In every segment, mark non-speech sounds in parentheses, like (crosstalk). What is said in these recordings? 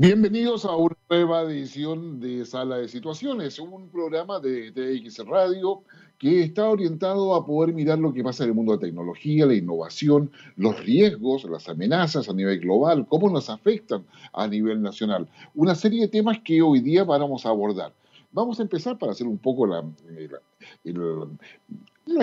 Bienvenidos a una nueva edición de Sala de Situaciones, un programa de TX Radio que está orientado a poder mirar lo que pasa en el mundo de la tecnología, la innovación, los riesgos, las amenazas a nivel global, cómo nos afectan a nivel nacional. Una serie de temas que hoy día vamos a abordar. Vamos a empezar para hacer un poco la, la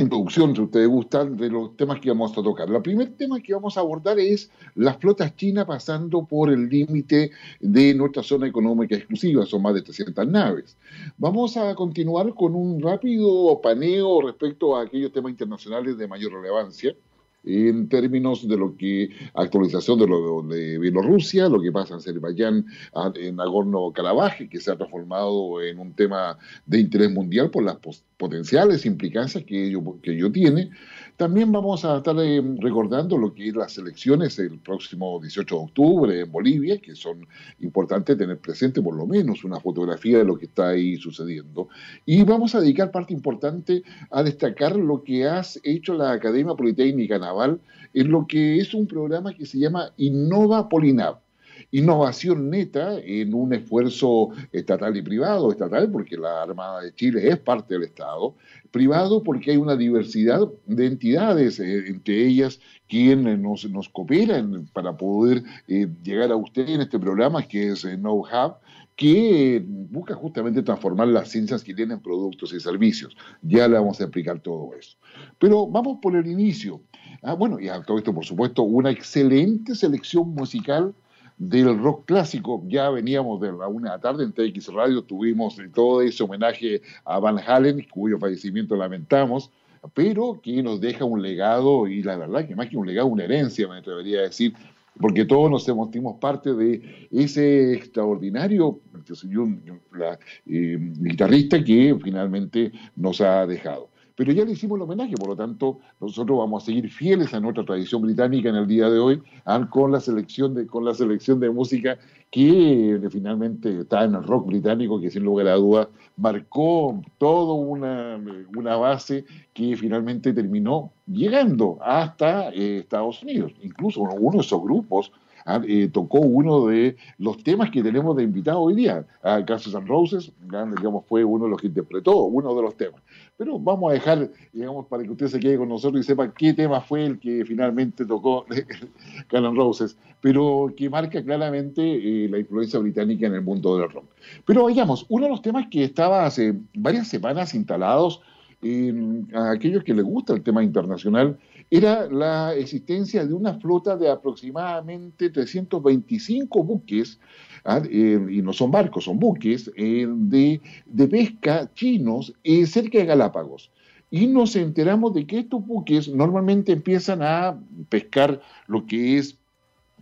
introducción, si ustedes gustan, de los temas que vamos a tocar. El primer tema que vamos a abordar es las flotas chinas pasando por el límite de nuestra zona económica exclusiva, son más de 300 naves. Vamos a continuar con un rápido paneo respecto a aquellos temas internacionales de mayor relevancia en términos de lo que actualización de lo de Bielorrusia, lo que pasa en Azerbaiyán, en Nagorno-Karabaj, que se ha transformado en un tema de interés mundial por las potenciales implicancias que ello, que ello tiene. También vamos a estar eh, recordando lo que es las elecciones el próximo 18 de octubre en Bolivia, que son importantes tener presente por lo menos una fotografía de lo que está ahí sucediendo. Y vamos a dedicar parte importante a destacar lo que ha hecho la Academia Politécnica Naval en lo que es un programa que se llama Innova Polinav innovación neta en un esfuerzo estatal y privado, estatal porque la Armada de Chile es parte del Estado, privado porque hay una diversidad de entidades, eh, entre ellas quienes nos, nos cooperan para poder eh, llegar a usted en este programa que es eh, Know Hub, que busca justamente transformar las ciencias que tienen productos y servicios. Ya le vamos a explicar todo eso. Pero vamos por el inicio. Ah, bueno, y a todo esto, por supuesto, una excelente selección musical del rock clásico. Ya veníamos de la una de la tarde en TX Radio, tuvimos todo ese homenaje a Van Halen, cuyo fallecimiento lamentamos, pero que nos deja un legado, y la verdad que más que un legado, una herencia, me atrevería a decir, porque todos nos sentimos parte de ese extraordinario eh, guitarrista que finalmente nos ha dejado. Pero ya le hicimos el homenaje, por lo tanto, nosotros vamos a seguir fieles a nuestra tradición británica en el día de hoy, ah, con la selección de, con la selección de música que finalmente está en el rock británico, que sin lugar a dudas marcó toda una, una base que finalmente terminó llegando hasta eh, Estados Unidos. Incluso uno de esos grupos Ah, eh, tocó uno de los temas que tenemos de invitado hoy día. Ah, Guns Roses, digamos, fue uno de los que interpretó uno de los temas. Pero vamos a dejar, digamos, para que usted se quede con nosotros y sepa qué tema fue el que finalmente tocó (laughs) Guns N' Roses, pero que marca claramente eh, la influencia británica en el mundo del rock. Pero vayamos, uno de los temas que estaba hace varias semanas instalados a aquellos que les gusta el tema internacional era la existencia de una flota de aproximadamente 325 buques, ¿ah? eh, y no son barcos, son buques, eh, de, pesca chinos eh, cerca de Galápagos. Y nos enteramos de que estos buques normalmente empiezan a pescar lo que es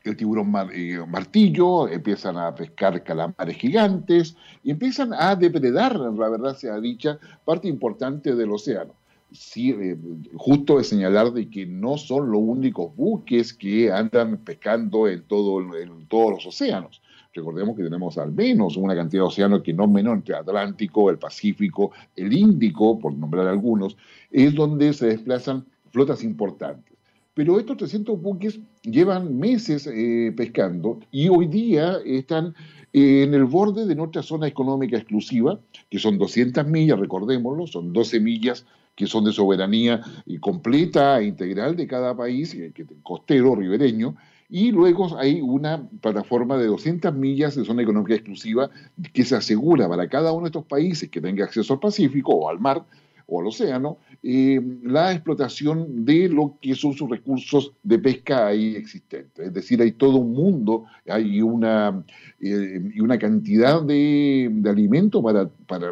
el tiburón martillo, empiezan a pescar calamares gigantes y empiezan a depredar, la verdad sea dicha, parte importante del océano sí, eh, justo de señalar de que no son los únicos buques que andan pescando en, todo, en todos los océanos. Recordemos que tenemos al menos una cantidad de océanos que no menos entre Atlántico, el Pacífico, el Índico, por nombrar algunos, es donde se desplazan flotas importantes. Pero estos 300 buques llevan meses eh, pescando y hoy día están en el borde de nuestra zona económica exclusiva, que son 200 millas, recordémoslo, son 12 millas que son de soberanía completa e integral de cada país, eh, costero, ribereño, y luego hay una plataforma de 200 millas de zona económica exclusiva que se asegura para cada uno de estos países que tenga acceso al Pacífico o al mar o al océano, eh, la explotación de lo que son sus recursos de pesca ahí existentes. Es decir, hay todo un mundo, hay una, eh, una cantidad de, de alimento para, para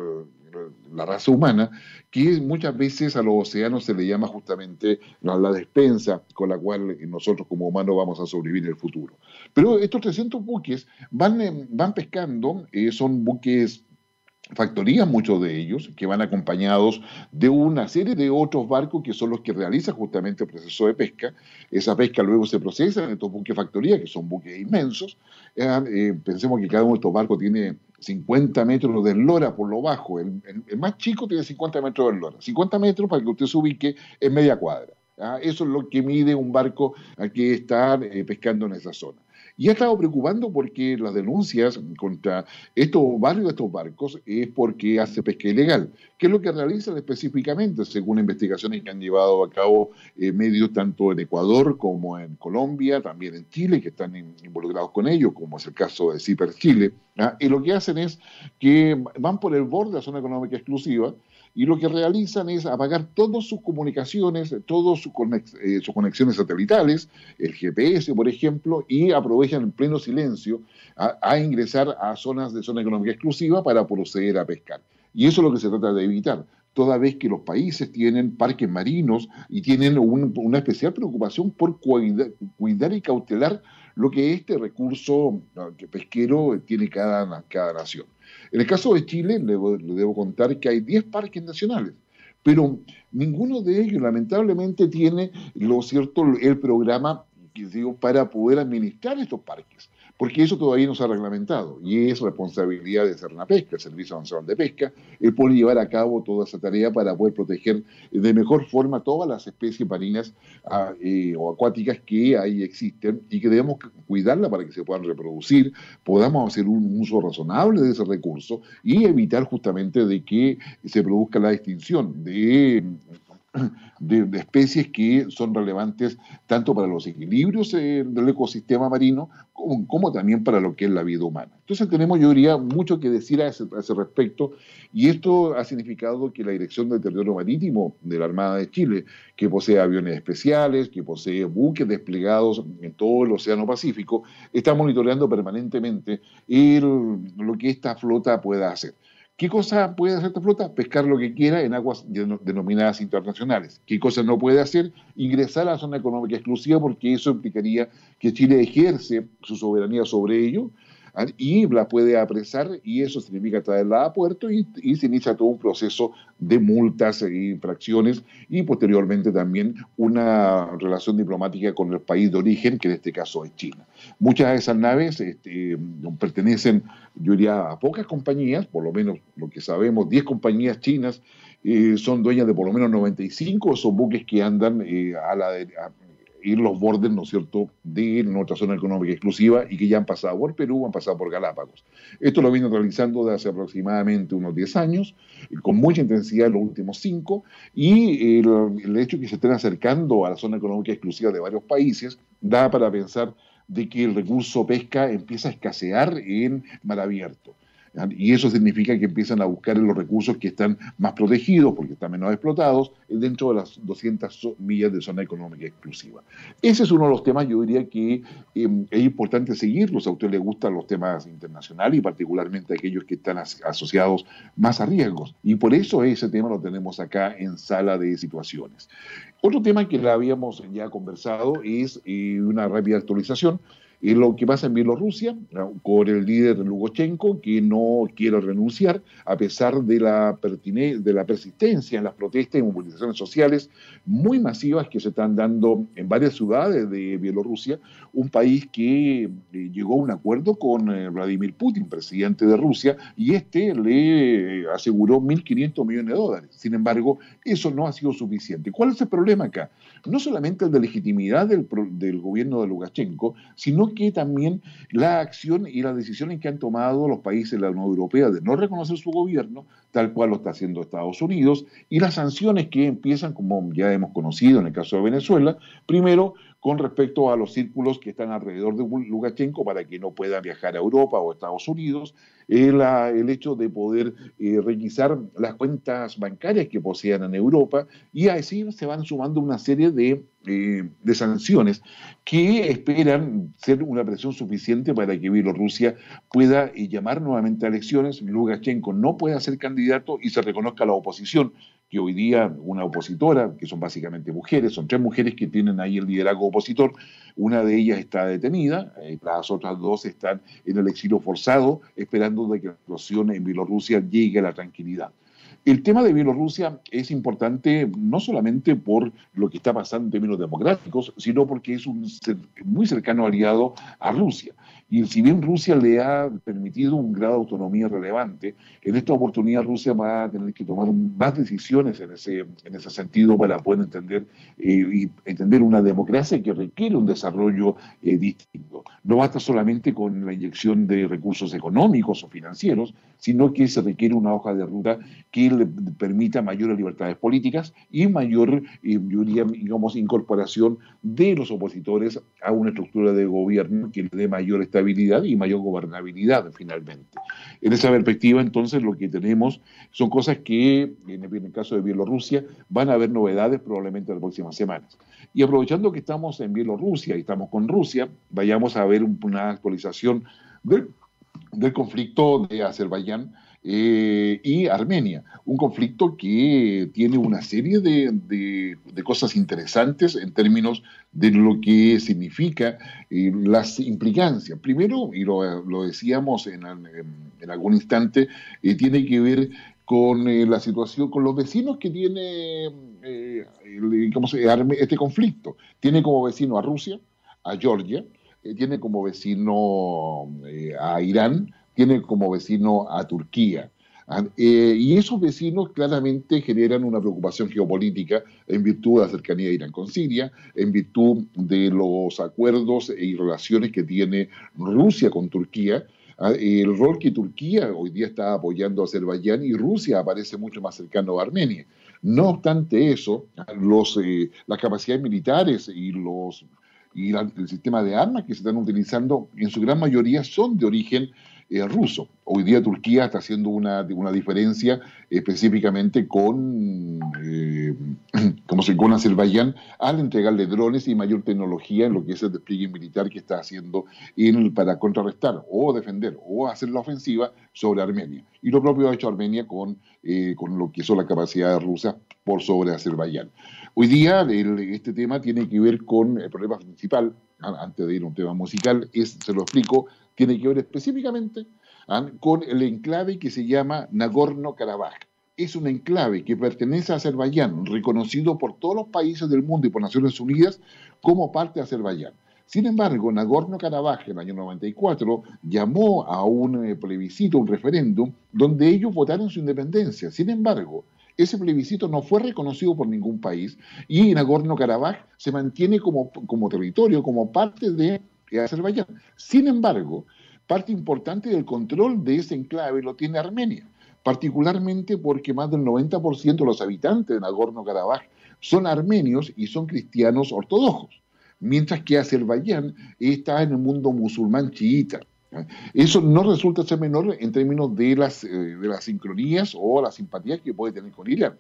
la raza humana, que muchas veces a los océanos se le llama justamente la, despensa con la cual nosotros como humanos vamos a sobrevivir en el futuro. Pero estos 300 buques van, eh, van pescando, eh, son buques factorías, muchos de ellos, que van acompañados de una serie de otros barcos que son los que realizan justamente el proceso de pesca. Esa pesca luego se procesa en estos buques factorías, que son buques inmensos. Eh, pensemos que cada uno de estos barcos tiene 50 metros de lora por lo bajo. El, más chico tiene 50 metros de lora. 50 metros, para que usted se ubique, es media cuadra. Eso es lo que mide un barco que está eh, pescando en esa zona. Y ha estado preocupando porque las denuncias contra estos, varios de estos barcos es porque hace pesca ilegal. ¿Qué es lo que realizan específicamente, según investigaciones que han llevado a cabo eh, medios tanto en Ecuador como en Colombia, también en Chile, que están involucrados con ello, como es el caso de CIPER Chile? ¿ah? Y lo que hacen es que van por el borde de la zona económica exclusiva, y lo que realizan es apagar todas sus comunicaciones, todas eh, sus, conexiones satelitales, el GPS, por ejemplo, y aprovechan en pleno silencio a, ingresar a zonas de zona económica exclusiva para proceder a pescar. Y eso es lo que se trata de evitar toda vez que los países tienen parques marinos y tienen una especial preocupación por cuidar, y cautelar lo que este recurso pesquero tiene cada, cada nación. En el caso de Chile, le, debo contar que hay 10 parques nacionales, pero ninguno de ellos lamentablemente tiene lo cierto el programa digo, para poder administrar estos parques porque eso todavía no se ha reglamentado y es responsabilidad de Pesca, el Servicio Nacional de Pesca, el poder llevar a cabo toda esa tarea para poder proteger de mejor forma todas las especies marinas ah, eh, o acuáticas que ahí existen y que debemos cuidarla para que se puedan reproducir, podamos hacer un uso razonable de ese recurso y evitar justamente de que se produzca la extinción de (clears throat) de, especies que son relevantes tanto para los equilibrios eh, del ecosistema marino como, también para lo que es la vida humana. Entonces tenemos, yo diría, mucho que decir a ese, respecto y esto ha significado que la Dirección del Territorio Marítimo de la Armada de Chile, que posee aviones especiales, que posee buques desplegados en todo el Océano Pacífico, está monitoreando permanentemente lo que esta flota pueda hacer. ¿Qué cosa puede hacer esta flota? Pescar lo que quiera en aguas denominadas internacionales. ¿Qué cosa no puede hacer? Ingresar a la zona económica exclusiva porque eso implicaría que Chile ejerce su soberanía sobre ello. Y la puede apresar y eso significa traerla a puerto y, se inicia todo un proceso de multas e infracciones y posteriormente también una relación diplomática con el país de origen, que en este caso es China. Muchas de esas naves este, pertenecen, yo diría, a pocas compañías, por lo menos lo que sabemos, 10 compañías chinas eh, son dueñas de por lo menos 95 de esos buques que andan eh, a la, ir los bordes, ¿no es cierto?, de nuestra zona económica exclusiva y que ya han pasado por Perú, han pasado por Galápagos. Esto lo viene realizando desde hace aproximadamente unos 10 años, con mucha intensidad en los últimos 5, y el, el hecho de que se estén acercando a la zona económica exclusiva de varios países da para pensar de que el recurso pesca empieza a escasear en mar abierto. Y eso significa que empiezan a buscar los recursos que están más protegidos, porque están menos explotados, dentro de las 200 millas de zona económica exclusiva. Ese es uno de los temas, yo diría que em, es importante seguirlos. A usted le gustan los temas internacionales y particularmente aquellos que están asociados más a riesgos. Y por eso ese tema lo tenemos acá en sala de situaciones. Otro tema que la habíamos ya conversado es eh, una rápida actualización y lo que pasa en Bielorrusia, con el líder Lukashenko, que no quiere renunciar, a pesar de la, de la persistencia en las protestas y movilizaciones sociales muy masivas que se están dando en varias ciudades de Bielorrusia, un país que eh, llegó a un acuerdo con eh, Vladimir Putin, presidente de Rusia, y este le aseguró 1.500 millones de dólares. Sin embargo, eso no ha sido suficiente. ¿Cuál es el problema acá? No solamente el de legitimidad del, del gobierno de Lukashenko, sino que también la acción y las decisiones que han tomado los países de la Unión Europea de no reconocer su gobierno, tal cual lo está haciendo Estados Unidos, y las sanciones que empiezan, como ya hemos conocido en el caso de Venezuela, primero con respecto a los círculos que están alrededor de Lukashenko para que no pueda viajar a Europa o a Estados Unidos, el, hecho de poder eh, requisar las cuentas bancarias que posean en Europa y así se van sumando una serie de, eh, sanciones que esperan ser una presión suficiente para que Bielorrusia pueda eh, llamar nuevamente a elecciones, Lukashenko no pueda ser candidato y se reconozca la oposición que hoy día una opositora, que son básicamente mujeres, son tres mujeres que tienen ahí el liderazgo opositor, una de ellas está detenida, eh, las otras dos están en el exilio forzado, esperando de que la situación en Bielorrusia llegue a la tranquilidad. El tema de Bielorrusia es importante no solamente por lo que está pasando en términos democráticos, sino porque es un muy cercano aliado a Rusia. Y si bien Rusia le ha permitido un grado de autonomía relevante, en esta oportunidad Rusia va a tener que tomar más decisiones en ese, en ese sentido para poder entender, eh, y entender una democracia que requiere un desarrollo eh, distinto. No basta solamente con la inyección de recursos económicos o financieros, sino que se requiere una hoja de ruta que le permita mayores libertades políticas y mayor, eh, digamos, incorporación de los opositores a una estructura de gobierno que le dé mayor estabilidad y mayor gobernabilidad finalmente. En esa perspectiva, entonces, lo que tenemos son cosas que, en el caso de Bielorrusia, van a haber novedades probablemente en las próximas semanas. Y aprovechando que estamos en Bielorrusia y estamos con Rusia, vayamos a ver una actualización del del conflicto de Azerbaiyán eh, y Armenia. Un conflicto que tiene una serie de, cosas interesantes en términos de lo que significa eh, las implicancias. Primero, y lo, decíamos en, algún instante, eh, tiene que ver con la situación, con los vecinos que tiene este conflicto. Tiene como vecino a Rusia, a Georgia, tiene como vecino a Irán, tiene como vecino a Turquía. Ah, eh, y esos vecinos claramente generan una preocupación geopolítica en virtud de la cercanía de Irán con Siria, en virtud de los acuerdos y relaciones que tiene Rusia con Turquía, ah, el rol que Turquía hoy día está apoyando a Azerbaiyán y Rusia aparece mucho más cercano a Armenia. No obstante eso, los, las capacidades militares y los y el sistema de armas que se están utilizando en su gran mayoría son de origen eh, ruso. Hoy día Turquía está haciendo una, una diferencia específicamente con, eh, (clears throat) como se, con Azerbaiyán al entregarle drones y mayor tecnología en lo que es el despliegue militar que está haciendo en, para contrarrestar o defender o hacer la ofensiva sobre Armenia. Y lo propio ha hecho Armenia con, eh, con lo que son las capacidades rusas por sobre Azerbaiyán. Hoy día este tema tiene que ver con el problema principal, antes de ir a un tema musical, es, se lo explico, tiene que ver específicamente ¿ah? con el enclave que se llama Nagorno-Karabaj. Es un enclave que pertenece a Azerbaiyán, reconocido por todos los países del mundo y por Naciones Unidas como parte de Azerbaiyán. Sin embargo, Nagorno-Karabaj en el año 94 llamó a un eh, plebiscito, un referéndum, donde ellos votaron su independencia. Sin embargo, ese plebiscito no fue reconocido por ningún país y Nagorno-Karabaj se mantiene como, como territorio, como parte de Azerbaiyán. Sin embargo, parte importante del control de ese enclave lo tiene Armenia, particularmente porque más del 90% de los habitantes de Nagorno-Karabaj son armenios y son cristianos ortodoxos, mientras que Azerbaiyán está en el mundo musulmán chiita. Eso no resulta ser menor en términos de las, eh, de las sincronías o las simpatías que puede tener con Irán.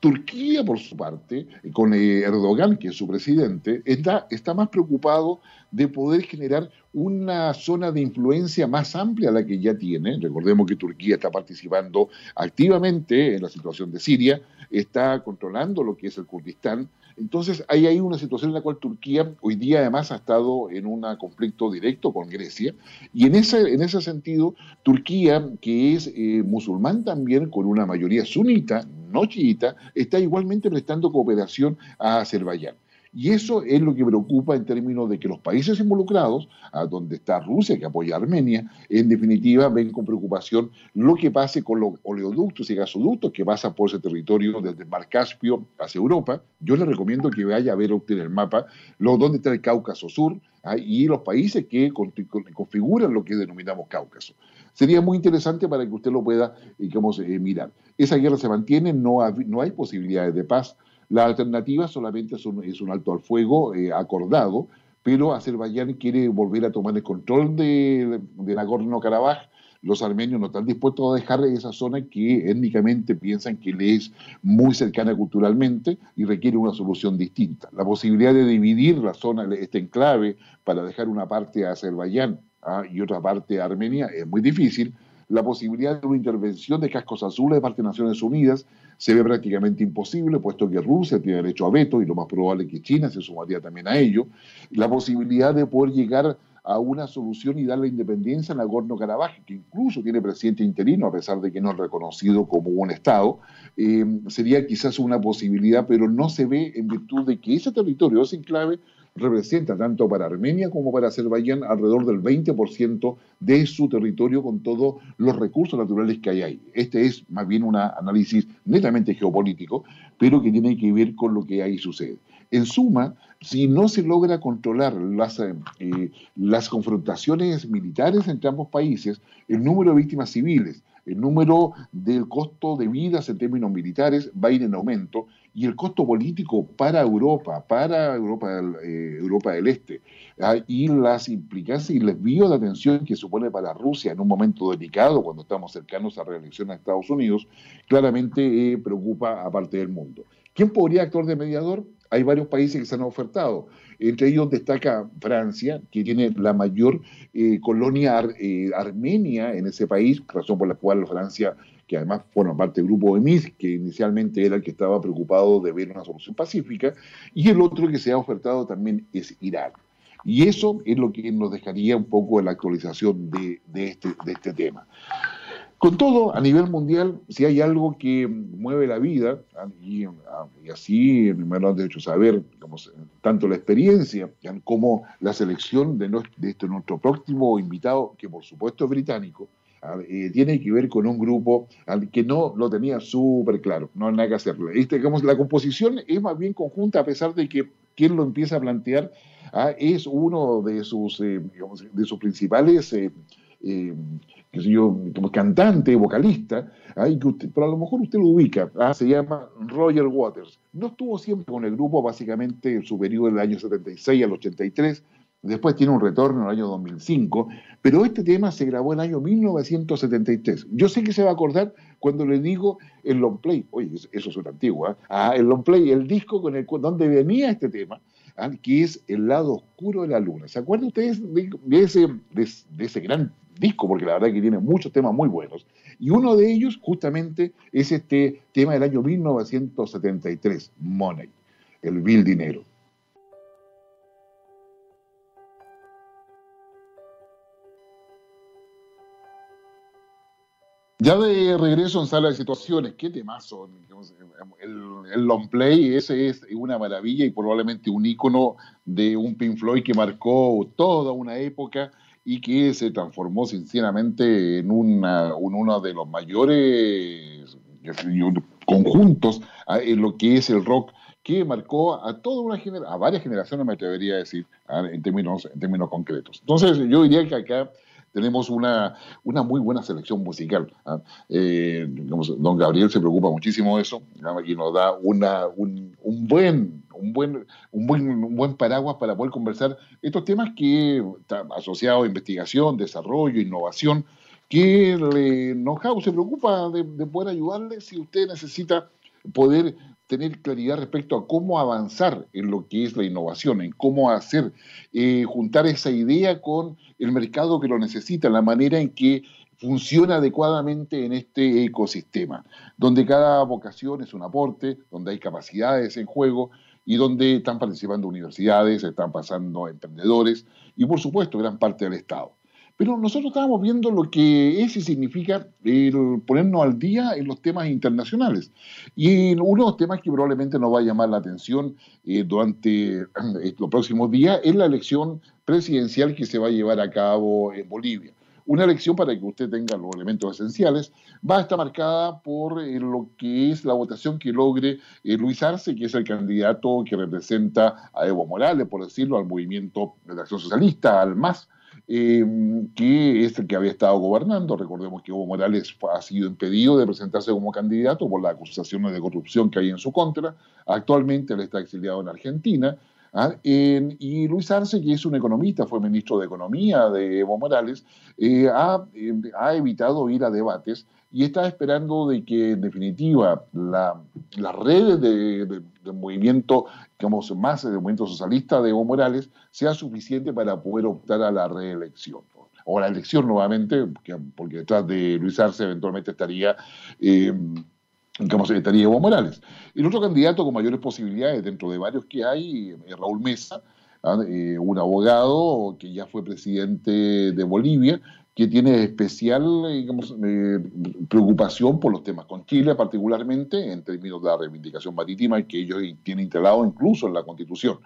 Turquía, por su parte, con eh, Erdogan, que es su presidente, está, está más preocupado de poder generar una zona de influencia más amplia a la que ya tiene. Recordemos que Turquía está participando activamente en la situación de Siria, está controlando lo que es el Kurdistán, entonces, hay ahí una situación en la cual Turquía hoy día además ha estado en un conflicto directo con Grecia, y en ese, en ese sentido, Turquía, que es eh, musulmán también, con una mayoría sunita, no chiita, está igualmente prestando cooperación a Azerbaiyán. Y eso es lo que preocupa en términos de que los países involucrados, a donde está Rusia, que apoya a Armenia, en definitiva ven con preocupación lo que pase con los oleoductos y gasoductos que pasan por ese territorio desde el Mar Caspio hacia Europa. Yo les recomiendo que vaya a ver usted el mapa lo, donde está el Cáucaso Sur ¿ah? y los países que configuran lo que denominamos Cáucaso. Sería muy interesante para que usted lo pueda digamos, eh, mirar. Esa guerra se mantiene, no, no hay posibilidades de paz la alternativa solamente es un, alto al fuego eh, acordado, pero Azerbaiyán quiere volver a tomar el control de, de Nagorno-Karabaj. Los armenios no están dispuestos a dejar esa zona que étnicamente piensan que le es muy cercana culturalmente y requiere una solución distinta. La posibilidad de dividir la zona, este enclave, para dejar una parte a Azerbaiyán ¿ah? y otra parte a Armenia es muy difícil, la posibilidad de una intervención de cascos azules de parte de Naciones Unidas se ve prácticamente imposible, puesto que Rusia tiene derecho a veto y lo más probable es que China se sumaría también a ello. La posibilidad de poder llegar a una solución y dar la independencia a Nagorno-Karabaj, que incluso tiene presidente interino, a pesar de que no es reconocido como un Estado, eh, sería quizás una posibilidad, pero no se ve en virtud de que ese territorio, ese enclave, representa tanto para Armenia como para Azerbaiyán alrededor del 20% de su territorio con todos los recursos naturales que hay ahí. Este es más bien un análisis netamente geopolítico, pero que tiene que ver con lo que ahí sucede. En suma, si no se logra controlar las, eh, las confrontaciones militares entre ambos países, el número de víctimas civiles, el número del costo de vidas en términos militares va a ir en aumento y el costo político para Europa, para Europa eh, Europa del Este, ah, y las implicancias y el desvío de atención que supone para Rusia en un momento delicado, cuando estamos cercanos a reelección a Estados Unidos, claramente eh, preocupa a parte del mundo. ¿Quién podría actuar de mediador? Hay varios países que se han ofertado. Entre ellos destaca Francia, que tiene la mayor eh, colonia eh, armenia en ese país, razón por la cual Francia, que además forma parte del grupo de Minsk, que inicialmente era el que estaba preocupado de ver una solución pacífica, y el otro que se ha ofertado también es Irán. Y eso es lo que nos dejaría un poco la actualización de, este, de este tema. Con todo, a nivel mundial, si hay algo que mueve la vida, y, así me lo han hecho saber, tanto la experiencia como la selección de, este nuestro próximo invitado, que por supuesto es británico, eh, tiene que ver con un grupo que no lo tenía súper claro, no hay nada que hacerlo. Este, digamos, la composición es más bien conjunta, a pesar de que quien lo empieza a plantear ah, es uno de sus, eh, de sus principales eh, como cantante, vocalista, usted, pero a lo mejor usted lo ubica, ¿ah? se llama Roger Waters. No estuvo siempre con el grupo, básicamente en su periodo del año 76 al 83, después tiene un retorno en el año 2005, pero este tema se grabó en el año 1973. Yo sé que se va a acordar cuando le digo el long play, oye, eso es una antigua, ¿ah? ah, el long play, el disco con el donde venía este tema, ¿ah? que es El lado oscuro de la luna. ¿Se acuerdan ustedes de, ese, de ese gran disco, porque la verdad que tiene muchos temas muy buenos. Y uno de ellos justamente es este tema del año 1973, Money, el Bill Dinero. Ya de regreso en sala de situaciones, ¿qué temas son? El, long play, ese es una maravilla y probablemente un ícono de un Pink Floyd que marcó toda una época y que se transformó sinceramente en una, uno de los mayores conjuntos en lo que es el rock que marcó a toda una generación, a varias generaciones me atrevería a decir, términos, en términos concretos. Entonces yo diría que acá tenemos una, una muy buena selección musical. ¿ah? Eh, don Gabriel se preocupa muchísimo de eso y nos da una, un, buen, un, buen, un, buen, un buen paraguas para poder conversar estos temas que están asociados a investigación, desarrollo, innovación, que le, know se preocupa de, de poder ayudarle si usted necesita poder tener claridad respecto a cómo avanzar en lo que es la innovación, en cómo hacer, eh, juntar esa idea con el mercado que lo necesita, la manera en que funciona adecuadamente en este ecosistema, donde cada vocación es un aporte, donde hay capacidades en juego y donde están participando universidades, están pasando emprendedores y por supuesto gran parte del Estado. Pero nosotros estábamos viendo lo que es y significa el ponernos al día en los temas internacionales. Y uno de los temas que probablemente nos va a llamar la atención eh, durante eh, los próximos días es la elección presidencial que se va a llevar a cabo en Bolivia. Una elección, para que usted tenga los elementos esenciales, va a estar marcada por eh, lo que es la votación que logre Luis Arce, que es el candidato que representa a Evo Morales, por decirlo, al movimiento de la acción socialista, al MAS, Em, que es el que había estado gobernando. Recordemos que Evo Morales ha sido impedido de presentarse como candidato por las acusaciones de corrupción que hay en su contra. Actualmente él está exiliado en Argentina. ¿Ah? y Luis Arce, que es un economista, fue ministro de Economía de Evo Morales, eh, ha, em, ha evitado ir a debates y está esperando de que en definitiva las redes de, movimiento, digamos, más de movimiento socialista de Evo Morales sea suficiente para poder optar a la reelección. O la elección nuevamente, porque, detrás de Luis Arce eventualmente estaría, eh, digamos, estaría Evo Morales. El otro candidato con mayores posibilidades, dentro de varios que hay, es Raúl Mesa, ¿ah? eh, un abogado que ya fue presidente de Bolivia, que tiene especial eh, preocupación por los temas con Chile, particularmente en términos de la reivindicación marítima, que ellos tienen instalado incluso en la Constitución.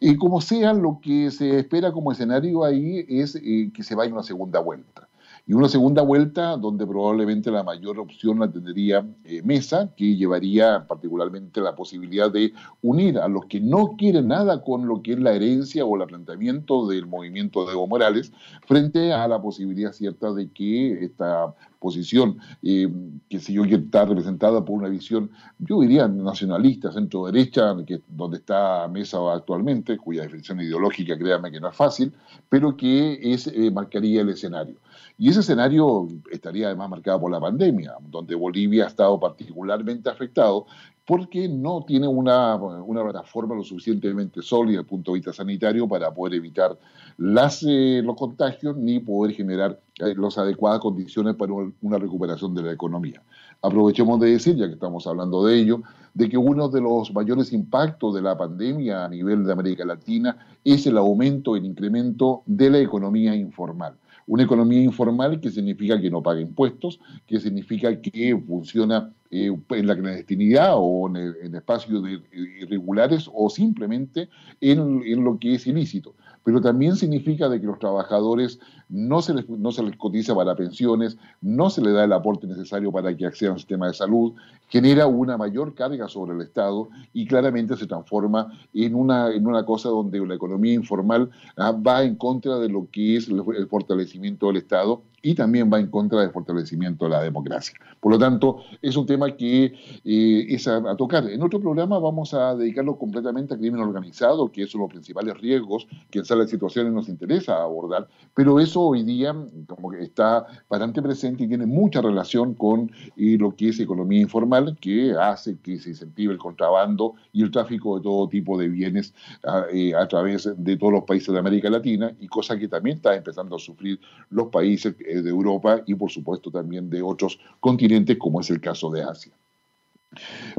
Y como sea, lo que se espera como escenario ahí es eh, que se vaya una segunda vuelta y una segunda vuelta donde probablemente la mayor opción la tendría eh, Mesa, que llevaría particularmente la posibilidad de unir a los que no quieren nada con lo que es la herencia o el planteamiento del movimiento de Evo Morales, frente a la posibilidad cierta de que esta posición, que sé yo, que está representada por una visión, yo diría, nacionalista, centro-derecha, que, donde está Mesa actualmente, cuya definición ideológica, créame que no es fácil, pero que es, eh, marcaría el escenario. Y ese escenario estaría además marcado por la pandemia, donde Bolivia ha estado particularmente afectado porque no tiene una, plataforma lo suficientemente sólida desde el punto de vista sanitario para poder evitar las, eh, los contagios ni poder generar las adecuadas condiciones para una recuperación de la economía. Aprovechemos de decir, ya que estamos hablando de ello, de que uno de los mayores impactos de la pandemia a nivel de América Latina es el aumento, el incremento de la economía informal. Una economía informal que significa que no paga impuestos, que significa que funciona eh, en la clandestinidad o en, espacios irregulares o simplemente en, en, lo que es ilícito. Pero también significa de que los trabajadores no se, les, no se les cotiza para pensiones, no se les da el aporte necesario para que accedan al sistema de salud, genera una mayor carga sobre el Estado y claramente se transforma en una, en una cosa donde la economía informal ah, va en contra de lo que es el fortalecimiento del Estado y también va en contra del fortalecimiento de la democracia. Por lo tanto, es un tema que eh, es a, tocar. En otro programa vamos a dedicarlo completamente al crimen organizado, que de los principales riesgos que en salas situaciones nos interesa abordar, pero eso hoy día como que está bastante presente y tiene mucha relación con eh, lo que es economía informal, que hace que se incentive el contrabando y el tráfico de todo tipo de bienes a, eh, a través de todos los países de América Latina, y cosa que también está empezando a sufrir los países de Europa y por supuesto también de otros continentes como es el caso de Asia.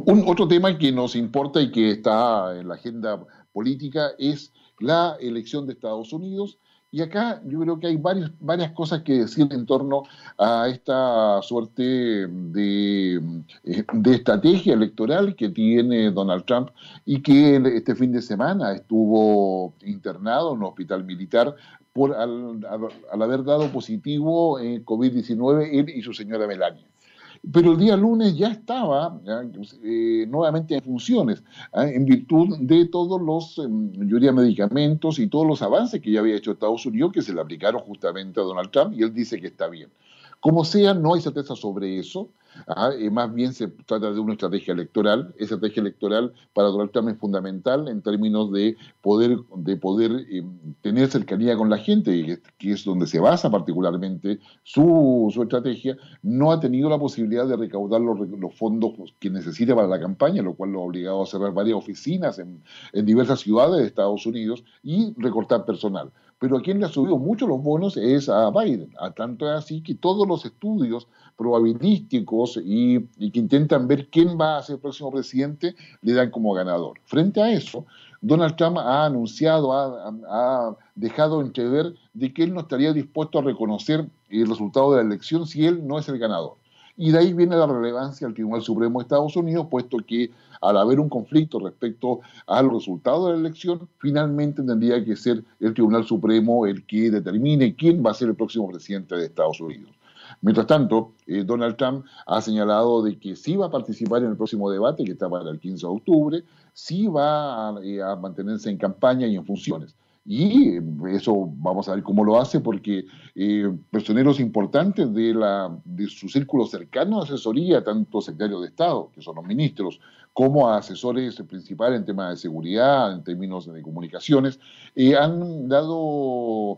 Un otro tema que nos importa y que está en la agenda política es la elección de Estados Unidos. Y acá yo creo que hay varias, varias cosas que decir en torno a esta suerte de, eh, de, estrategia electoral que tiene Donald Trump y que este fin de semana estuvo internado en un hospital militar por al, haber dado positivo en COVID-19 él y su señora Melania. Pero el día lunes ya estaba eh, nuevamente en funciones, ¿ah? en virtud de todos los, em, yo medicamentos y todos los avances que ya había hecho Estados Unidos, que se le aplicaron justamente a Donald Trump, y él dice que está bien. Como sea, no hay certeza sobre eso. ¿ah? más bien se trata de una estrategia electoral. Esa estrategia electoral para Donald Trump es fundamental en términos de poder, de poder eh, tener cercanía con la gente, que es donde se basa particularmente su, su estrategia. No ha tenido la posibilidad de recaudar los, los, fondos que necesita para la campaña, lo cual lo ha obligado a cerrar varias oficinas en, en diversas ciudades de Estados Unidos y recortar personal. Pero a quien le ha subido mucho los bonos es a Biden, a tanto es así que todos los estudios probabilísticos y, que intentan ver quién va a ser el próximo presidente le dan como ganador. Frente a eso, Donald Trump ha anunciado, ha, dejado entrever de que él no estaría dispuesto a reconocer el resultado de la elección si él no es el ganador. Y de ahí viene la relevancia al Tribunal Supremo de Estados Unidos, puesto que al haber un conflicto respecto al resultado de la elección, finalmente tendría que ser el Tribunal Supremo el que determine quién va a ser el próximo presidente de Estados Unidos. Mientras tanto, eh, Donald Trump ha señalado de que sí va a participar en el próximo debate, que está para el 15 de octubre, sí va eh, a mantenerse en campaña y en funciones. Y eso vamos a ver cómo lo hace, porque eh, personeros importantes de, la, de su círculo cercano de asesoría, tanto secretarios de Estado, que son los ministros, como asesores principales en temas de seguridad, en términos de comunicaciones, eh, han, dado,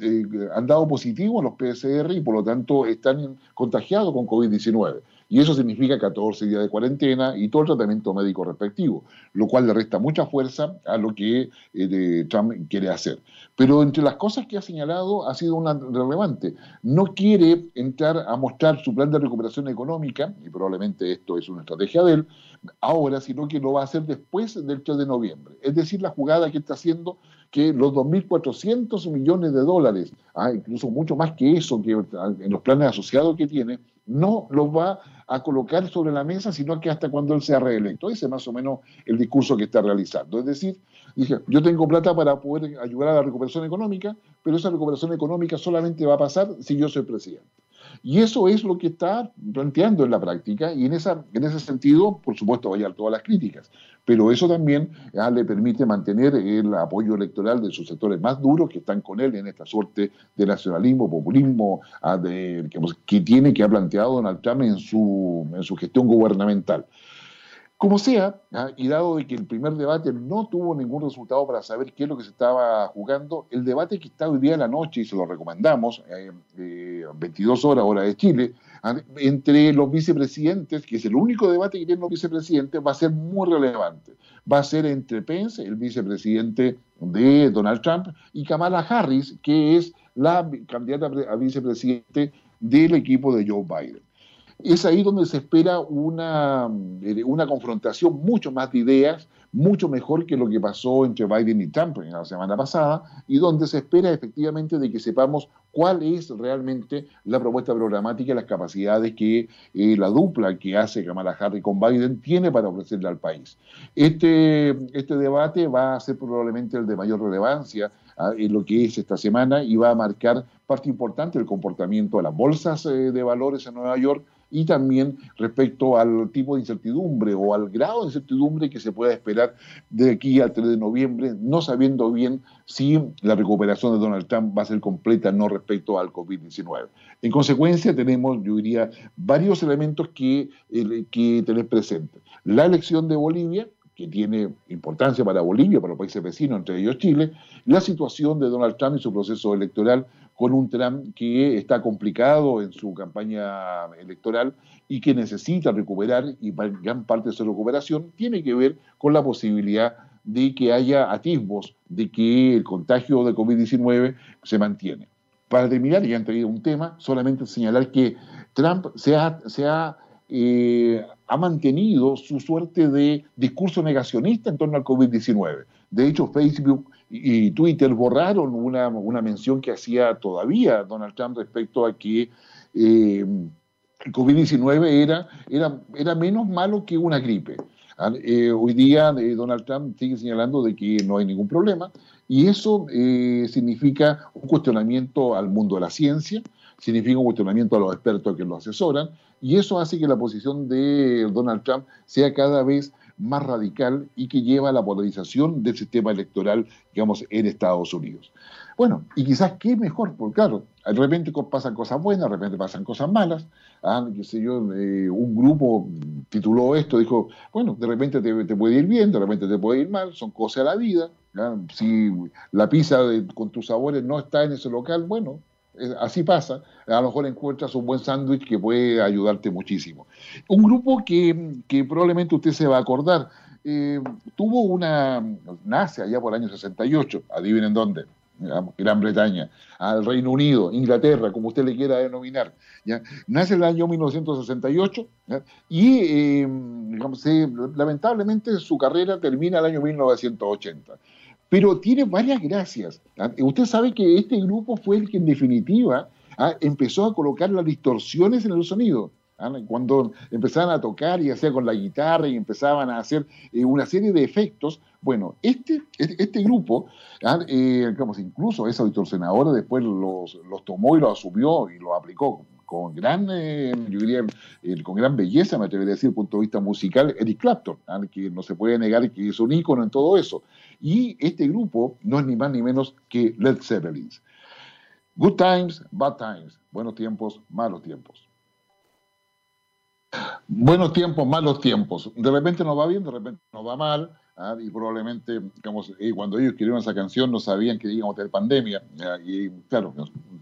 eh, han dado positivo a los PSR y por lo tanto están contagiados con COVID-19. Y eso significa 14 días de cuarentena y todo el tratamiento médico respectivo, lo cual le resta mucha fuerza a lo que eh, Trump quiere hacer. Pero entre las cosas que ha señalado ha sido una relevante. No quiere entrar a mostrar su plan de recuperación económica, y probablemente esto es una estrategia de él, ahora, sino que lo va a hacer después del 3 de noviembre. Es decir, la jugada que está haciendo que los 2.400 millones de dólares, ah, incluso mucho más que eso, que en los planes asociados que tiene, no los va a colocar sobre la mesa, sino que hasta cuando él sea reelecto. Ese es más o menos el discurso que está realizando. Es decir, dije, yo tengo plata para poder ayudar a la recuperación económica, pero esa recuperación económica solamente va a pasar si yo soy presidente. Y eso es lo que está planteando en la práctica y en, esa, en ese sentido, por supuesto, va a todas las críticas. Pero eso también ah, le permite mantener el apoyo electoral de sus sectores más duros que están con él en esta suerte de nacionalismo, populismo ah, de, que, tiene, que ha planteado Donald Trump en en su gestión gubernamental. Como sea, ¿ah? y dado de que el primer debate no tuvo ningún resultado para saber qué es lo que se estaba jugando, el debate que está hoy día en la noche, y se lo recomendamos, eh, 22 eh, horas, hora de Chile, ¿ah? entre los vicepresidentes, que es el único debate que tienen los vicepresidentes, va a ser muy relevante. Va a ser entre Pence, el vicepresidente de Donald Trump, y Kamala Harris, que es la candidata a vicepresidente del equipo de Joe Biden es ahí donde se espera una, eh, una confrontación mucho más de ideas, mucho mejor que lo que pasó entre Biden y Trump en la semana pasada, y donde se espera efectivamente de que sepamos cuál es realmente la propuesta programática y las capacidades que eh, la dupla que hace Kamala Harris con Biden tiene para ofrecerle al país. Este, este debate va a ser probablemente el de mayor relevancia ah, en lo que es esta semana y va a marcar parte importante del comportamiento de las bolsas eh, de valores en Nueva York, y también respecto al tipo de incertidumbre o al grado de incertidumbre que se pueda esperar de aquí al 3 de noviembre, no sabiendo bien si la recuperación de Donald Trump va a ser completa no respecto al COVID-19. En consecuencia, tenemos, yo diría, varios elementos que, que tener presentes. La elección de Bolivia, que tiene importancia para Bolivia, para los países vecinos, entre ellos Chile, la situación de Donald Trump y su proceso electoral con un Trump que está complicado en su campaña electoral y que necesita recuperar, y gran parte de su recuperación tiene que ver con la posibilidad de que haya atisbos de que el contagio de COVID-19 se mantiene. Para terminar, ya han traído un tema, solamente señalar que Trump se ha, eh, ha mantenido su suerte de discurso negacionista en torno al COVID-19. De hecho, Facebook y Twitter borraron una, una, mención que hacía todavía Donald Trump respecto a que eh, el COVID-19 era, era, era menos malo que una gripe. Ah, eh, hoy día Donald Trump sigue señalando de que no hay ningún problema y eso significa un cuestionamiento al mundo de la ciencia, significa un cuestionamiento a los expertos que lo asesoran, y eso hace que la posición de Donald Trump sea cada vez más radical y que lleva a la polarización del sistema electoral, digamos, en Estados Unidos. Bueno, y quizás qué mejor, porque claro, de repente pasan cosas buenas, de repente pasan cosas malas. Ah, qué sé yo, eh, un grupo tituló esto, dijo, bueno, de repente te, puede ir bien, de repente te puede ir mal, son cosas de la vida. Si la pizza con tus sabores no está en ese local, bueno, así pasa, a lo mejor encuentras un buen sándwich que puede ayudarte muchísimo. Un grupo que, probablemente usted se va a acordar, eh, tuvo una, nace allá por el año 68, adivinen dónde, Gran Bretaña, al Reino Unido, Inglaterra, como usted le quiera denominar. ¿ya? Nace en el año 1968 y eh, digamos, lamentablemente su carrera termina el año 1980 pero tiene varias gracias. ¿ah? Usted sabe que este grupo fue el que en definitiva ¿ah? empezó a colocar las distorsiones en el sonido. ¿ah? Cuando empezaban a tocar y hacía con la guitarra y empezaban a hacer eh, una serie de efectos, bueno, este, este, este grupo, eh, digamos, incluso esa distorsionadora después los, los tomó y lo asumió y lo aplicó con gran, eh, yo diría, con gran belleza, me atrevería a decir, punto de vista musical, Eric Clapton, que no se puede negar que es un ícono en todo eso. Y este grupo no es ni más ni menos que Led Zeppelin. Good times, bad times. Buenos tiempos, malos tiempos. Buenos tiempos, malos tiempos. De repente nos va bien, de repente nos va mal. ¿ah? y probablemente, cuando ellos escribieron esa canción no sabían que íbamos a tener pandemia. Y claro,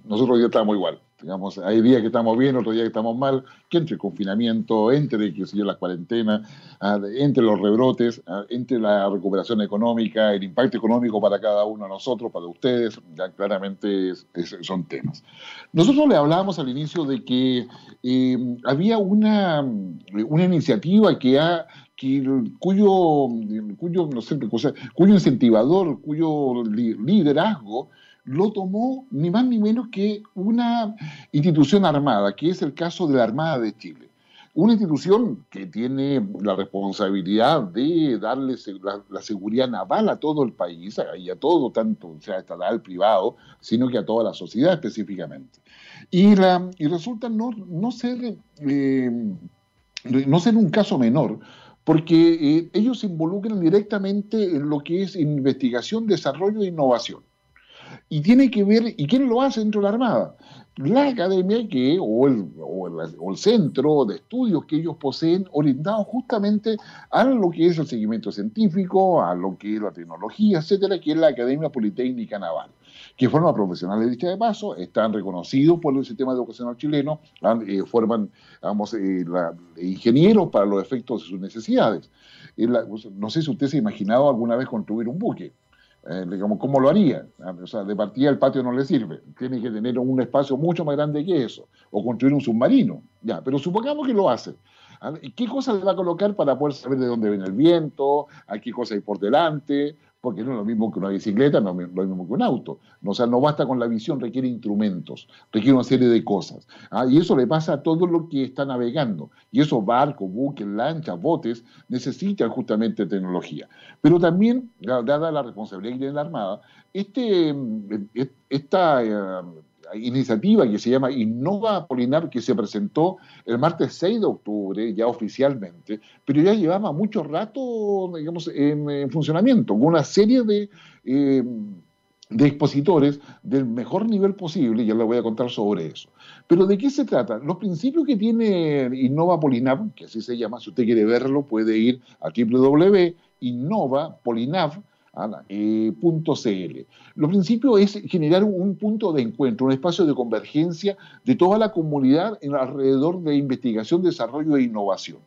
nosotros ya estábamos igual. Digamos, hay días que estamos bien, otros días que estamos mal, que entre el confinamiento, entre qué sé yo, la ah, entre los rebrotes, ah, entre la recuperación económica, el impacto económico para cada uno de nosotros, para ustedes, ya claramente son temas. Nosotros le hablábamos al inicio de que eh, había una, una iniciativa que ha cuyo, cuyo, no sé, cuyo incentivador, cuyo liderazgo lo tomó ni más ni menos que una institución armada, que es el caso de la Armada de Chile. Una institución que tiene la responsabilidad de darle la, seguridad naval a todo el país y a todo, tanto sea estatal, privado, sino que a toda la sociedad específicamente. Y, la, y resulta no, no, ser, eh, no ser un caso menor, porque eh, ellos se involucran directamente en lo que es investigación, desarrollo e innovación. Y tiene que ver, ¿y quién lo hace dentro de la Armada? La academia que, o el, o el, centro de estudios que ellos poseen orientados justamente a lo que es el seguimiento científico, a lo que es la tecnología, etcétera, que es la Academia Politécnica Naval que forma profesionales de de paso, están reconocidos por el sistema educacional chileno, eh, forman vamos, eh, ingenieros para los efectos de sus necesidades. no sé si usted se ha imaginado alguna vez construir un buque. Eh, digamos, ¿cómo lo haría? Ah, o sea, de partida el patio no le sirve, tiene que tener un espacio mucho más grande que eso, o construir un submarino, ya, pero supongamos que lo hace. ¿Qué cosa le va a colocar para poder saber de dónde viene el viento? ¿A qué cosa hay por delante? porque no es lo mismo que una bicicleta, no es lo mismo que un auto. O sea, no basta con la visión, requiere instrumentos, requiere una serie de cosas. ¿ah? Y eso le pasa a todo lo que está navegando. Y esos barcos, buques, lanchas, botes, necesitan justamente tecnología. Pero también, dada la responsabilidad que tiene la Armada, este, mm, esta eh, iniciativa que se llama Innova Polinar, que se presentó el martes 6 de octubre, ya oficialmente, pero ya llevaba mucho rato, digamos, en, funcionamiento, con una serie de, eh, de expositores del mejor nivel posible, ya les voy a contar sobre eso. Pero ¿de qué se trata? Los principios que tiene Innova Polinav, que así se llama, si usted quiere verlo, puede ir a www.innovapolinav.com eh. Lo principio es generar un punto de encuentro, un espacio de convergencia de toda la comunidad en alrededor de investigación, desarrollo e innovación.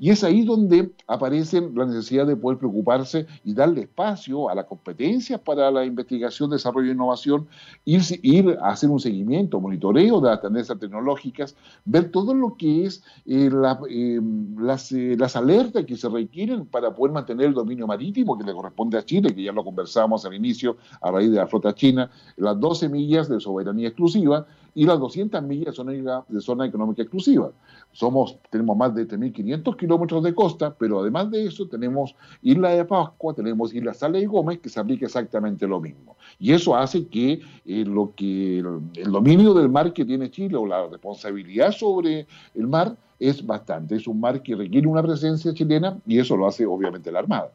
Y es ahí donde aparece la necesidad de poder preocuparse y darle espacio a las competencias para la investigación, desarrollo e innovación, ir, a hacer un seguimiento, monitoreo de las tendencias tecnológicas, ver todo lo que es eh, eh, las, eh, las alertas que se requieren para poder mantener el dominio marítimo que le corresponde a Chile, que ya lo conversamos al inicio a raíz de la flota china, las 12 millas de soberanía exclusiva y las 200 millas de zona económica exclusiva. Somos, tenemos más de 3.500 kilómetros de costa, pero además de eso tenemos Isla de Pascua, tenemos Isla Sala y Gómez, que se aplica exactamente lo mismo. Y eso hace que, eh, lo que el, dominio del mar que tiene Chile o la responsabilidad sobre el mar es bastante. Es un mar que requiere una presencia chilena y eso lo hace obviamente la Armada.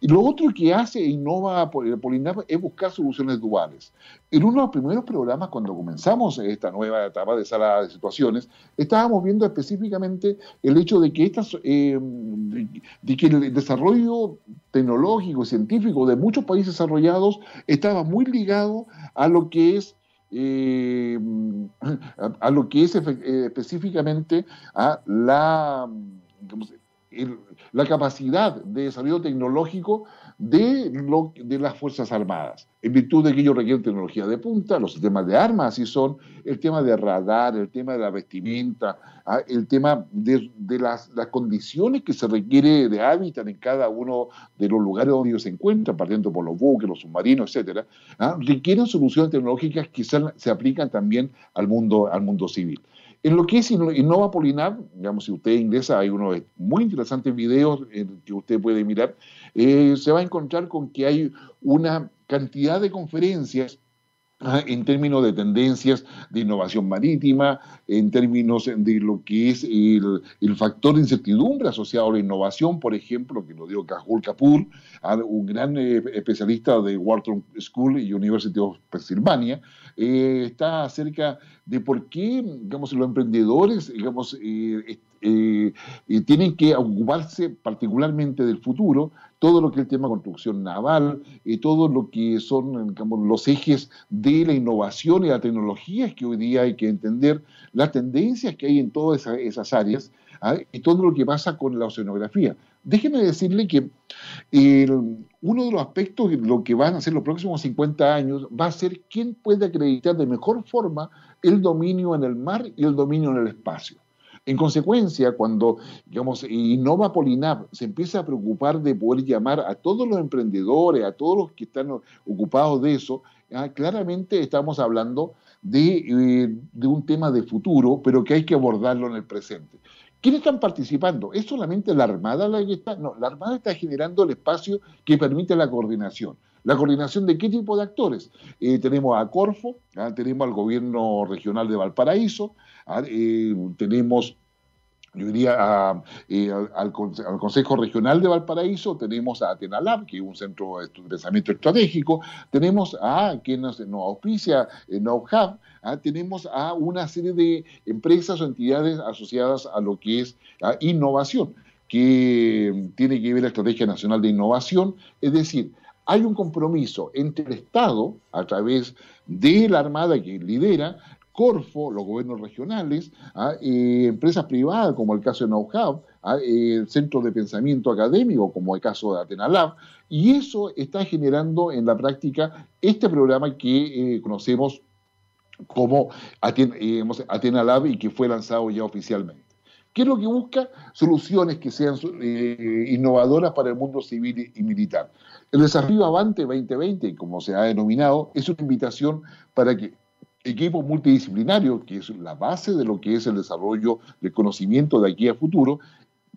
Y lo otro que hace e innova Polinar es buscar soluciones duales. En uno de los primeros programas, cuando comenzamos esta nueva etapa de sala de situaciones, estábamos viendo específicamente el hecho de que, estas, eh, de, que el desarrollo tecnológico y científico de muchos países desarrollados estaba muy ligado a lo que es eh, a, lo que es eh, específicamente a la, la capacidad de desarrollo tecnológico de, lo, de las Fuerzas Armadas, en virtud de que ellos requieren tecnología de punta, los sistemas de armas así son, el tema de radar, el tema de la vestimenta, ah, el tema de, las, condiciones que se requiere de hábitat en cada uno de los lugares donde ellos se encuentran, partiendo por los buques, los submarinos, etcétera, ah, requieren soluciones tecnológicas que se, se aplican también al mundo, al mundo civil. En lo que es Innova Polinar, digamos, si usted ingresa, hay unos muy interesantes videos que usted puede mirar, eh, se va a encontrar con que hay una cantidad de conferencias en términos de tendencias de innovación marítima, en términos de lo que es el, factor de incertidumbre asociado a la innovación, por ejemplo, que lo dio Cajul Kapoor, un gran eh, especialista de Wharton School y University of Pennsylvania, eh, está acerca de por qué, digamos, los emprendedores, digamos, eh, tienen que ocuparse particularmente del futuro, todo lo que es el tema de construcción naval, y todo lo que son los ejes de la innovación y la tecnología que hoy día hay que entender, las tendencias que hay en todas esas, áreas ¿ah? y todo lo que pasa con la oceanografía. Déjeme decirle que uno de los aspectos, lo que van a ser los próximos 50 años, va a ser quién puede acreditar de mejor forma el dominio en el mar y el dominio en el espacio. En consecuencia, cuando, digamos, Innova Polinap se empieza a preocupar de poder llamar a todos los emprendedores, a todos los que están ocupados de eso, ah, claramente estamos hablando de, eh, de, un tema de futuro, pero que hay que abordarlo en el presente. ¿Quiénes están participando? ¿Es solamente la Armada la que está? No, la Armada está generando el espacio que permite la coordinación. ¿La coordinación de qué tipo de actores? Eh, tenemos a Corfo, ah, tenemos al gobierno regional de Valparaíso, ah, eh, tenemos yo diría eh, al, Consejo Regional de Valparaíso, tenemos a Atenalab, que es un centro de pensamiento estratégico, tenemos a quien nos, auspicia, KnowHub, ah, tenemos a una serie de empresas o entidades asociadas a lo que es innovación, que tiene que ver la Estrategia Nacional de Innovación, es decir, hay un compromiso entre el Estado, a través de la Armada que lidera, Corfo, los gobiernos regionales, ¿ah? eh, empresas privadas como el caso de Know-How, ¿ah? eh, centros de pensamiento académico como el caso de Atenalab, y eso está generando en la práctica este programa que eh, conocemos como Atenalab y que fue lanzado ya oficialmente. ¿Qué es lo que busca? Soluciones que sean innovadoras para el mundo civil y militar. El desafío Avante 2020, como se ha denominado, es una invitación para que equipos multidisciplinarios, que es la base de lo que es el desarrollo del conocimiento de aquí a futuro,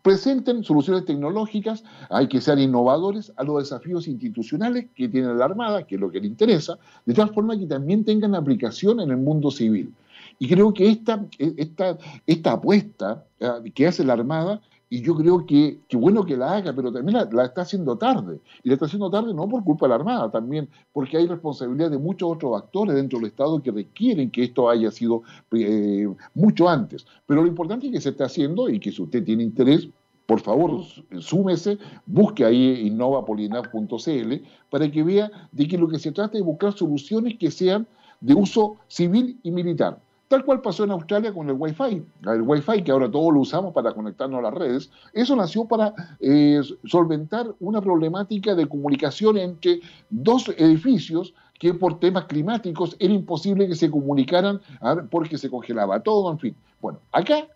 presenten soluciones tecnológicas, hay que ser innovadores a los desafíos institucionales que tiene la Armada, que es lo que le interesa, de tal forma que también tengan aplicación en el mundo civil. Y creo que esta, esta, esta apuesta eh, que hace la Armada y yo creo que, que bueno que la haga, pero también la, está haciendo tarde. Y la está haciendo tarde no por culpa de la Armada, también porque hay responsabilidad de muchos otros actores dentro del Estado que requieren que esto haya sido eh, mucho antes. Pero lo importante es que se está haciendo y que si usted tiene interés, por favor, súmese, busque ahí innovapolinaf.cl para que vea de que lo que se trata es buscar soluciones que sean de uso civil y militar. Tal cual pasó en Australia con el Wi-Fi. El Wi-Fi, que ahora todos lo usamos para conectarnos a las redes, eso nació para eh, solventar una problemática de comunicación entre dos edificios que por temas climáticos era imposible que se comunicaran porque se congelaba todo, en fin. Bueno, acá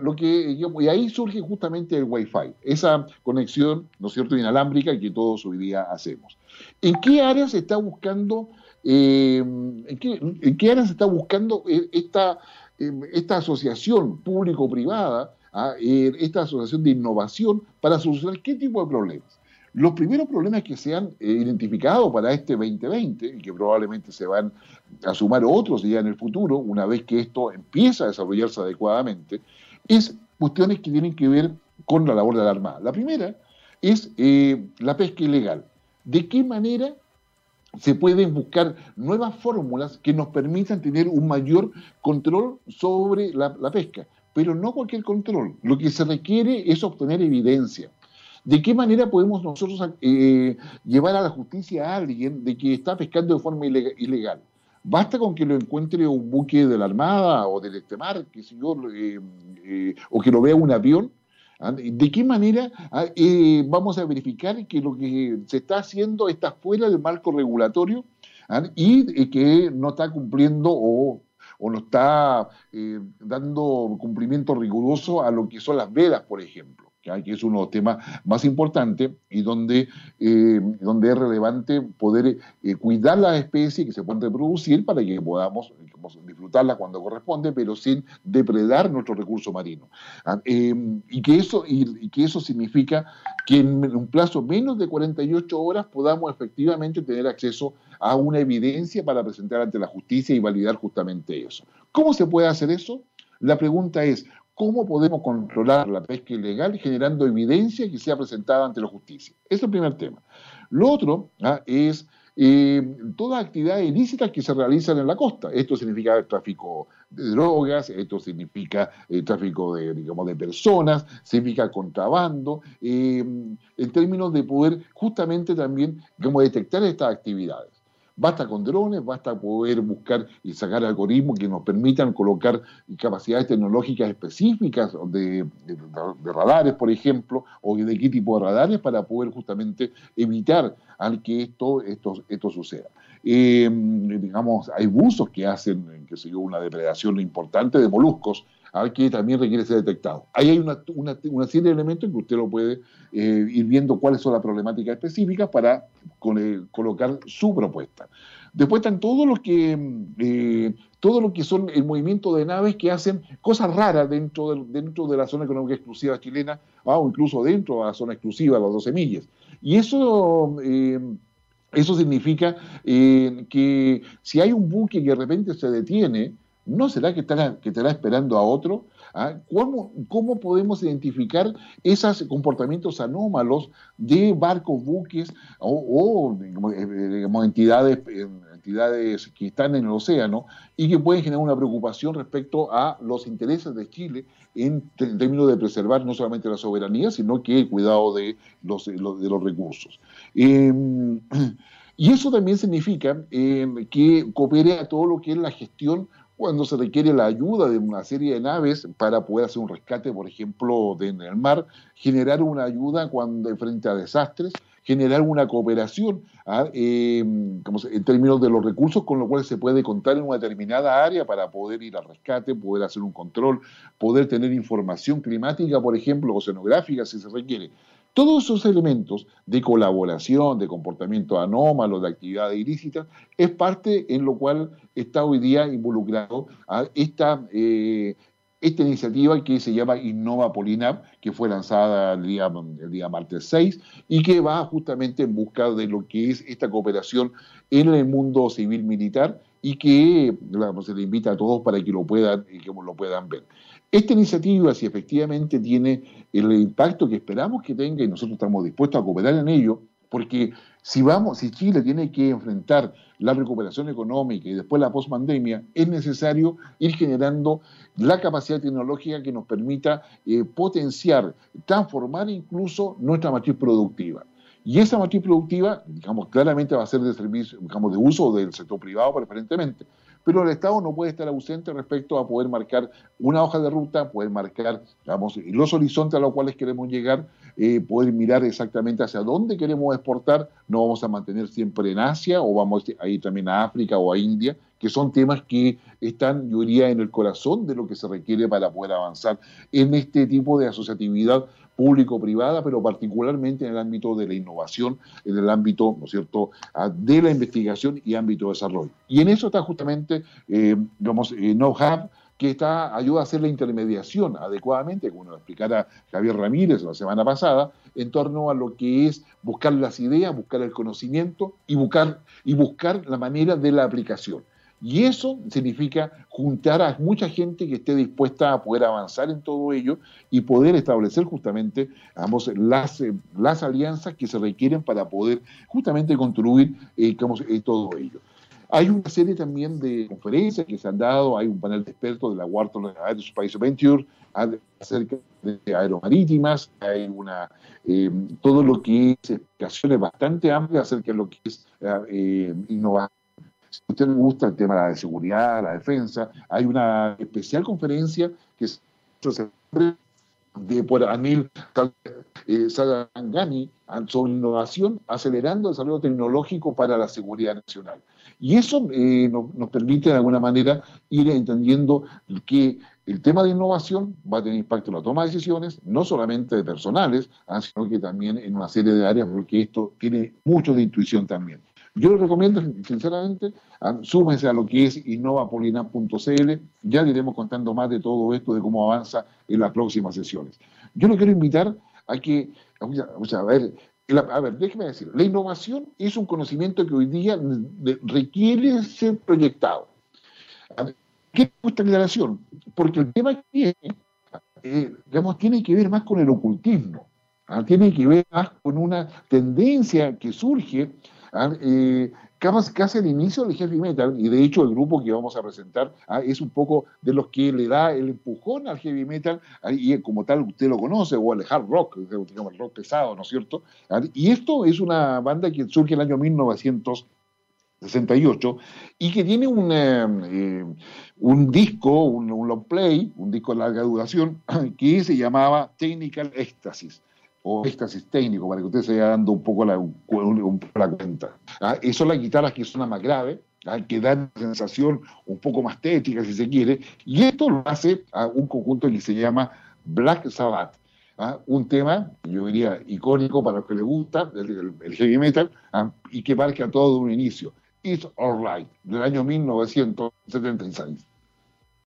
lo que y ahí surge justamente el Wi-Fi, esa conexión, ¿no es cierto?, inalámbrica que todos hoy día hacemos. ¿En qué áreas se está buscando eh, ¿en, qué, área se está buscando eh, esta, eh, esta asociación público-privada, ah, esta asociación de innovación para solucionar qué tipo de problemas? Los primeros problemas que se han identificado para este 2020, y que probablemente se van a sumar otros ya en el futuro, una vez que esto empieza a desarrollarse adecuadamente, es cuestiones que tienen que ver con la labor de la Armada. La primera es la pesca ilegal. ¿De qué manera se pueden buscar nuevas fórmulas que nos permitan tener un mayor control sobre la, pesca, pero no cualquier control. Lo que se requiere es obtener evidencia. ¿De qué manera podemos nosotros eh, llevar a la justicia a alguien de que está pescando de forma ilegal? Basta con que lo encuentre un buque de la Armada o del Estemar, que yo, eh, eh, o que lo vea un avión. ¿De qué manera ah, eh, vamos a verificar que lo que se está haciendo está fuera del marco regulatorio y que no está cumpliendo o, no está eh, dando cumplimiento riguroso a lo que son las vedas, por ejemplo? Que es uno de los temas más importantes y donde, eh, donde es relevante poder eh, cuidar las especies que se pueden reproducir para que podamos disfrutarlas cuando corresponde, pero sin depredar nuestro recurso marino. Ah, eh, y, que eso, y, que eso significa que en un plazo menos de 48 horas podamos efectivamente tener acceso a una evidencia para presentar ante la justicia y validar justamente eso. ¿Cómo se puede hacer eso? La pregunta es, cómo podemos controlar la pesca ilegal generando evidencia que sea presentada ante la justicia. Ese es el primer tema. Lo otro ah, es eh, todas actividades ilícitas que se realizan en la costa. Esto significa el tráfico de drogas, esto significa el eh, tráfico de, digamos, de personas, significa contrabando, eh, en términos de poder justamente también digamos, detectar estas actividades. Basta con drones, basta poder buscar y sacar algoritmos que nos permitan colocar capacidades tecnológicas específicas de, radares, por ejemplo, o de qué tipo de radares para poder justamente evitar al que esto, esto, esto suceda. Eh, digamos, hay buzos que hacen, que se yo, una depredación importante de moluscos que también requiere ser detectado. Ahí hay una, una, serie de elementos que usted lo puede eh, ir viendo cuáles son las problemáticas específicas para colocar su propuesta. Después están todos los que, eh, todo lo que son el movimiento de naves que hacen cosas raras dentro de, dentro de la zona económica exclusiva chilena ah, o incluso dentro de la zona exclusiva, las 12 millas. Y eso... Eh, eso significa que si hay un buque que de repente se detiene, ¿No será que estará, que estará esperando a otro? ¿Ah? ¿Cómo, ¿Cómo, podemos identificar esos comportamientos anómalos de barcos, buques o, eh, entidades, entidades que están en el océano y que pueden generar una preocupación respecto a los intereses de Chile en, términos de preservar no solamente la soberanía, sino que el cuidado de los, de los recursos? Em, (clears throat) y eso también significa em, que coopere a todo lo que es la gestión cuando se requiere la ayuda de una serie de naves para poder hacer un rescate, por ejemplo, en el mar, generar una ayuda cuando frente a desastres, generar una cooperación ¿ah? eh, en términos de los recursos con los cuales se puede contar en una determinada área para poder ir al rescate, poder hacer un control, poder tener información climática, por ejemplo, oceanográfica si se requiere. Todos esos elementos de colaboración, de comportamiento anómalo, de actividades ilícitas, es parte en lo cual está hoy día involucrado eh, esta iniciativa que se llama Innova Polinap, que fue lanzada el día, martes 6 y que va justamente en busca de lo que es esta cooperación en el mundo civil militar y que se le invita a todos para que lo puedan, que lo puedan ver. Esta iniciativa, si efectivamente tiene el impacto que esperamos que tenga, y nosotros estamos dispuestos a cooperar en ello, porque si vamos, si Chile tiene que enfrentar la recuperación económica y después la postpandemia, es necesario ir generando la capacidad tecnológica que nos permita eh, potenciar, transformar incluso nuestra matriz productiva. Y esa matriz productiva, digamos, claramente va a ser de servicio, digamos, de uso del sector privado preferentemente, pero el Estado no puede estar ausente respecto a poder marcar una hoja de ruta, poder marcar los horizontes a los cuales queremos llegar, eh, poder mirar exactamente hacia dónde queremos exportar, no vamos a mantener siempre en Asia o vamos a ir también a África o a India, que son temas que están, yo diría, en el corazón de lo que se requiere para poder avanzar en este tipo de asociatividad público-privada, pero particularmente en el ámbito de la innovación, en el ámbito, ¿no es cierto?, ah, de la investigación y ámbito de desarrollo. Y en eso está justamente, eh, digamos, eh, know-how, que está, ayuda a hacer la intermediación adecuadamente, como nos explicara Javier Ramírez la semana pasada, en torno a lo que es buscar las ideas, buscar el conocimiento y buscar, y buscar la manera de la aplicación. Y eso significa juntar a mucha gente que esté dispuesta a poder avanzar en todo ello y poder establecer justamente las, eh, las alianzas que se requieren para poder justamente construir eh, eh, todo ello. Hay una serie también de conferencias que se han dado, hay un panel de expertos de la Wharton Aerospace Venture acerca de aeromarítimas, hay una, todo lo que es explicaciones bastante amplias acerca de lo que es innovación si usted le gusta el tema de la seguridad, la defensa, hay una especial conferencia que se de por Anil eh, sobre innovación, acelerando el desarrollo tecnológico para la seguridad nacional. Y eso eh, nos, permite de alguna manera ir entendiendo que el tema de innovación va a tener impacto en la toma de decisiones, no solamente de personales, ah, sino que también en una serie de áreas, porque esto tiene mucho de intuición también. Yo les recomiendo, sinceramente, súmense a lo que es innovapolina.cl. Ya le iremos contando más de todo esto, de cómo avanza en las próximas sesiones. Yo lo quiero invitar a que, a ver, a ver, déjeme decir, la innovación es un conocimiento que hoy día requiere ser proyectado. ¿Qué es esta aclaración? Porque el tema que eh, digamos, tiene que ver más con el ocultismo, ¿ah? tiene que ver más con una tendencia que surge ¿ah? Eh, casi el inicio del heavy metal, y de hecho el grupo que vamos a presentar ¿ah? es un poco de los que le da el empujón al heavy metal, ¿ah? y como tal usted lo conoce, o al hard rock, digamos, el rock pesado, ¿no es cierto? Y esto es una banda que surge en el año 1968 y que tiene un, eh, eh, un disco, un, un long play, un disco de larga duración, (clears throat) que se llamaba Technical Ecstasy o éxtasis técnico, para que usted se vaya dando un poco la, la cuenta. ¿Ah? Y son las guitarras que suenan más graves, ¿ah? que dan una sensación un poco más tétrica, si se quiere, y esto lo hace a un conjunto que se llama Black Sabbath. ¿ah? Un tema, yo diría, icónico para los que les gusta, el, heavy metal, y que marca todo de un inicio. It's Alright, del año 1976.